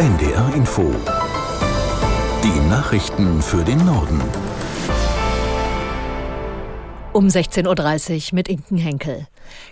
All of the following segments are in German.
NDR Info. Die Nachrichten für den Norden. Um 16.30 Uhr mit Inken Henkel.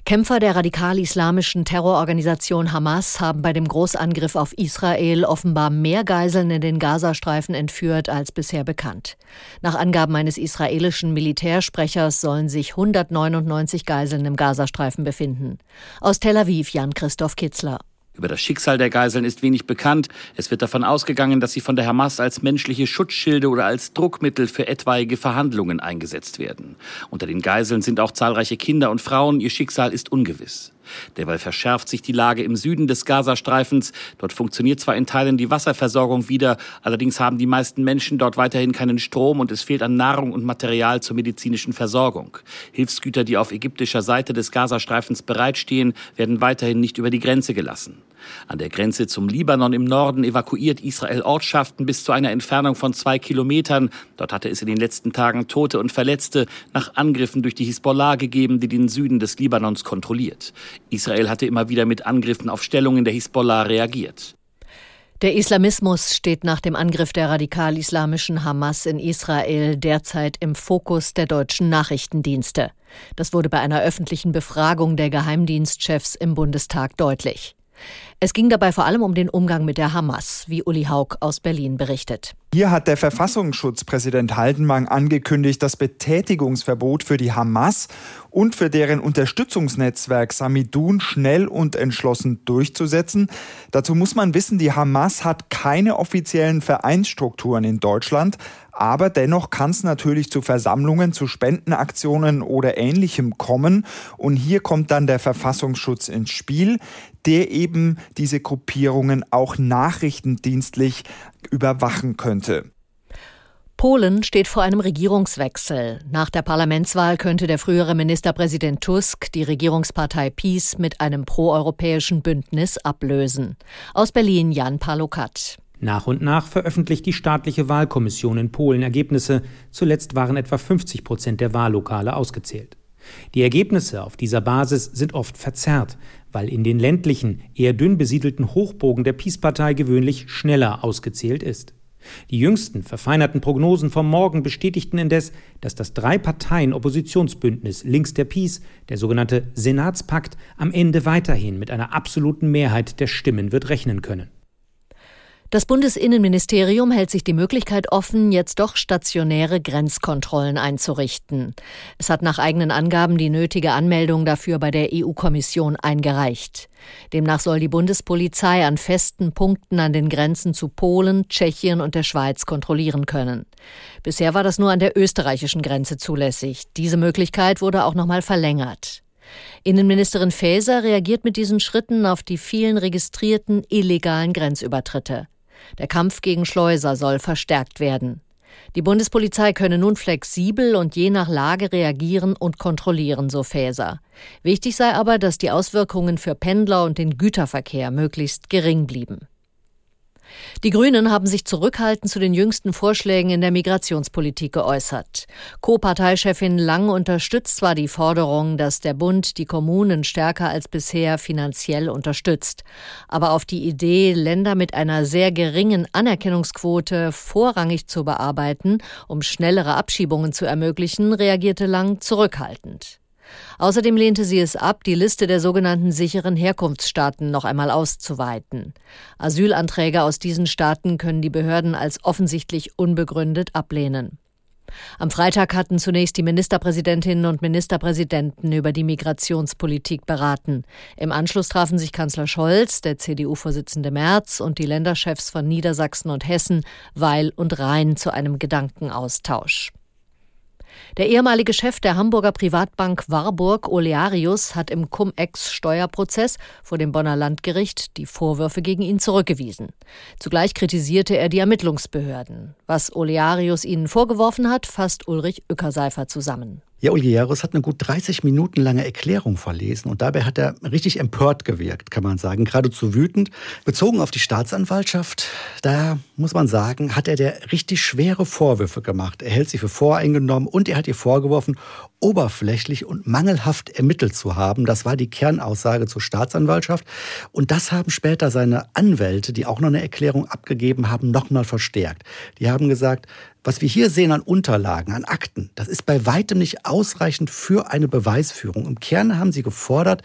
Kämpfer der radikal-islamischen Terrororganisation Hamas haben bei dem Großangriff auf Israel offenbar mehr Geiseln in den Gazastreifen entführt als bisher bekannt. Nach Angaben eines israelischen Militärsprechers sollen sich 199 Geiseln im Gazastreifen befinden. Aus Tel Aviv Jan Christoph Kitzler. Über das Schicksal der Geiseln ist wenig bekannt. Es wird davon ausgegangen, dass sie von der Hamas als menschliche Schutzschilde oder als Druckmittel für etwaige Verhandlungen eingesetzt werden. Unter den Geiseln sind auch zahlreiche Kinder und Frauen. Ihr Schicksal ist ungewiss. Derweil verschärft sich die Lage im Süden des Gazastreifens. Dort funktioniert zwar in Teilen die Wasserversorgung wieder, allerdings haben die meisten Menschen dort weiterhin keinen Strom und es fehlt an Nahrung und Material zur medizinischen Versorgung. Hilfsgüter, die auf ägyptischer Seite des Gazastreifens bereitstehen, werden weiterhin nicht über die Grenze gelassen. An der Grenze zum Libanon im Norden evakuiert Israel Ortschaften bis zu einer Entfernung von zwei Kilometern. Dort hatte es in den letzten Tagen Tote und Verletzte nach Angriffen durch die Hisbollah gegeben, die den Süden des Libanons kontrolliert. Israel hatte immer wieder mit Angriffen auf Stellungen der Hisbollah reagiert. Der Islamismus steht nach dem Angriff der radikal-islamischen Hamas in Israel derzeit im Fokus der deutschen Nachrichtendienste. Das wurde bei einer öffentlichen Befragung der Geheimdienstchefs im Bundestag deutlich. Es ging dabei vor allem um den Umgang mit der Hamas, wie Uli Haug aus Berlin berichtet. Hier hat der Verfassungsschutzpräsident Haldenwang angekündigt, das Betätigungsverbot für die Hamas und für deren Unterstützungsnetzwerk Samidun schnell und entschlossen durchzusetzen. Dazu muss man wissen, die Hamas hat keine offiziellen Vereinsstrukturen in Deutschland, aber dennoch kann es natürlich zu Versammlungen, zu Spendenaktionen oder ähnlichem kommen. Und hier kommt dann der Verfassungsschutz ins Spiel, der eben diese Gruppierungen auch nachrichtendienstlich überwachen könnte. Polen steht vor einem Regierungswechsel. Nach der Parlamentswahl könnte der frühere Ministerpräsident Tusk die Regierungspartei PiS mit einem proeuropäischen Bündnis ablösen. Aus Berlin Jan Palokat. Nach und nach veröffentlicht die staatliche Wahlkommission in Polen Ergebnisse. Zuletzt waren etwa 50 Prozent der Wahllokale ausgezählt. Die Ergebnisse auf dieser Basis sind oft verzerrt, weil in den ländlichen, eher dünn besiedelten Hochburgen der Peace-Partei gewöhnlich schneller ausgezählt ist. Die jüngsten verfeinerten Prognosen vom Morgen bestätigten indes, dass das Drei-Parteien-Oppositionsbündnis links der Peace, der sogenannte Senatspakt, am Ende weiterhin mit einer absoluten Mehrheit der Stimmen wird rechnen können. Das Bundesinnenministerium hält sich die Möglichkeit offen, jetzt doch stationäre Grenzkontrollen einzurichten. Es hat nach eigenen Angaben die nötige Anmeldung dafür bei der EU-Kommission eingereicht. Demnach soll die Bundespolizei an festen Punkten an den Grenzen zu Polen, Tschechien und der Schweiz kontrollieren können. Bisher war das nur an der österreichischen Grenze zulässig. Diese Möglichkeit wurde auch nochmal verlängert. Innenministerin Faeser reagiert mit diesen Schritten auf die vielen registrierten illegalen Grenzübertritte. Der Kampf gegen Schleuser soll verstärkt werden. Die Bundespolizei könne nun flexibel und je nach Lage reagieren und kontrollieren, so Faeser. Wichtig sei aber, dass die Auswirkungen für Pendler und den Güterverkehr möglichst gering blieben. Die Grünen haben sich zurückhaltend zu den jüngsten Vorschlägen in der Migrationspolitik geäußert. Co-Parteichefin Lang unterstützt zwar die Forderung, dass der Bund die Kommunen stärker als bisher finanziell unterstützt. Aber auf die Idee, Länder mit einer sehr geringen Anerkennungsquote vorrangig zu bearbeiten, um schnellere Abschiebungen zu ermöglichen, reagierte Lang zurückhaltend. Außerdem lehnte sie es ab, die Liste der sogenannten sicheren Herkunftsstaaten noch einmal auszuweiten. Asylanträge aus diesen Staaten können die Behörden als offensichtlich unbegründet ablehnen. Am Freitag hatten zunächst die Ministerpräsidentinnen und Ministerpräsidenten über die Migrationspolitik beraten. Im Anschluss trafen sich Kanzler Scholz, der CDU-Vorsitzende Merz und die Länderchefs von Niedersachsen und Hessen, Weil und Rhein zu einem Gedankenaustausch. Der ehemalige Chef der Hamburger Privatbank Warburg, Olearius, hat im Cum-Ex-Steuerprozess vor dem Bonner Landgericht die Vorwürfe gegen ihn zurückgewiesen. Zugleich kritisierte er die Ermittlungsbehörden. Was Olearius ihnen vorgeworfen hat, fasst Ulrich Ückerseifer zusammen. Ja, Olieros hat eine gut 30 Minuten lange Erklärung verlesen und dabei hat er richtig empört gewirkt, kann man sagen, geradezu wütend. Bezogen auf die Staatsanwaltschaft, da muss man sagen, hat er der richtig schwere Vorwürfe gemacht. Er hält sie für voreingenommen und er hat ihr vorgeworfen, oberflächlich und mangelhaft ermittelt zu haben. Das war die Kernaussage zur Staatsanwaltschaft. Und das haben später seine Anwälte, die auch noch eine Erklärung abgegeben haben, nochmal verstärkt. Die haben gesagt, was wir hier sehen an Unterlagen, an Akten, das ist bei weitem nicht ausreichend für eine Beweisführung. Im Kern haben sie gefordert,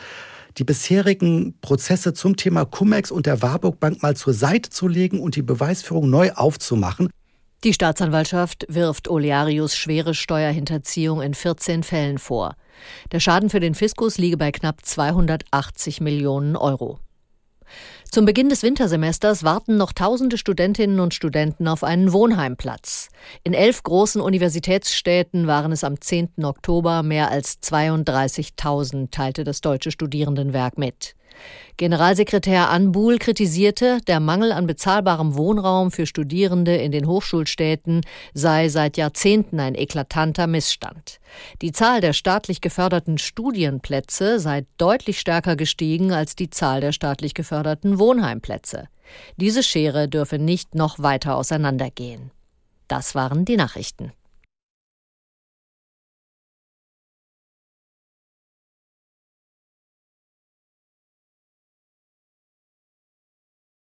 die bisherigen Prozesse zum Thema Cum-Ex und der Warburg Bank mal zur Seite zu legen und die Beweisführung neu aufzumachen. Die Staatsanwaltschaft wirft Olearius schwere Steuerhinterziehung in 14 Fällen vor. Der Schaden für den Fiskus liege bei knapp 280 Millionen Euro. Zum Beginn des Wintersemesters warten noch tausende Studentinnen und Studenten auf einen Wohnheimplatz. In elf großen Universitätsstädten waren es am 10. Oktober mehr als 32.000, teilte das Deutsche Studierendenwerk mit. Generalsekretär Anbul kritisierte, der Mangel an bezahlbarem Wohnraum für Studierende in den Hochschulstädten sei seit Jahrzehnten ein eklatanter Missstand. Die Zahl der staatlich geförderten Studienplätze sei deutlich stärker gestiegen als die Zahl der staatlich geförderten Wohnheimplätze. Diese Schere dürfe nicht noch weiter auseinandergehen. Das waren die Nachrichten.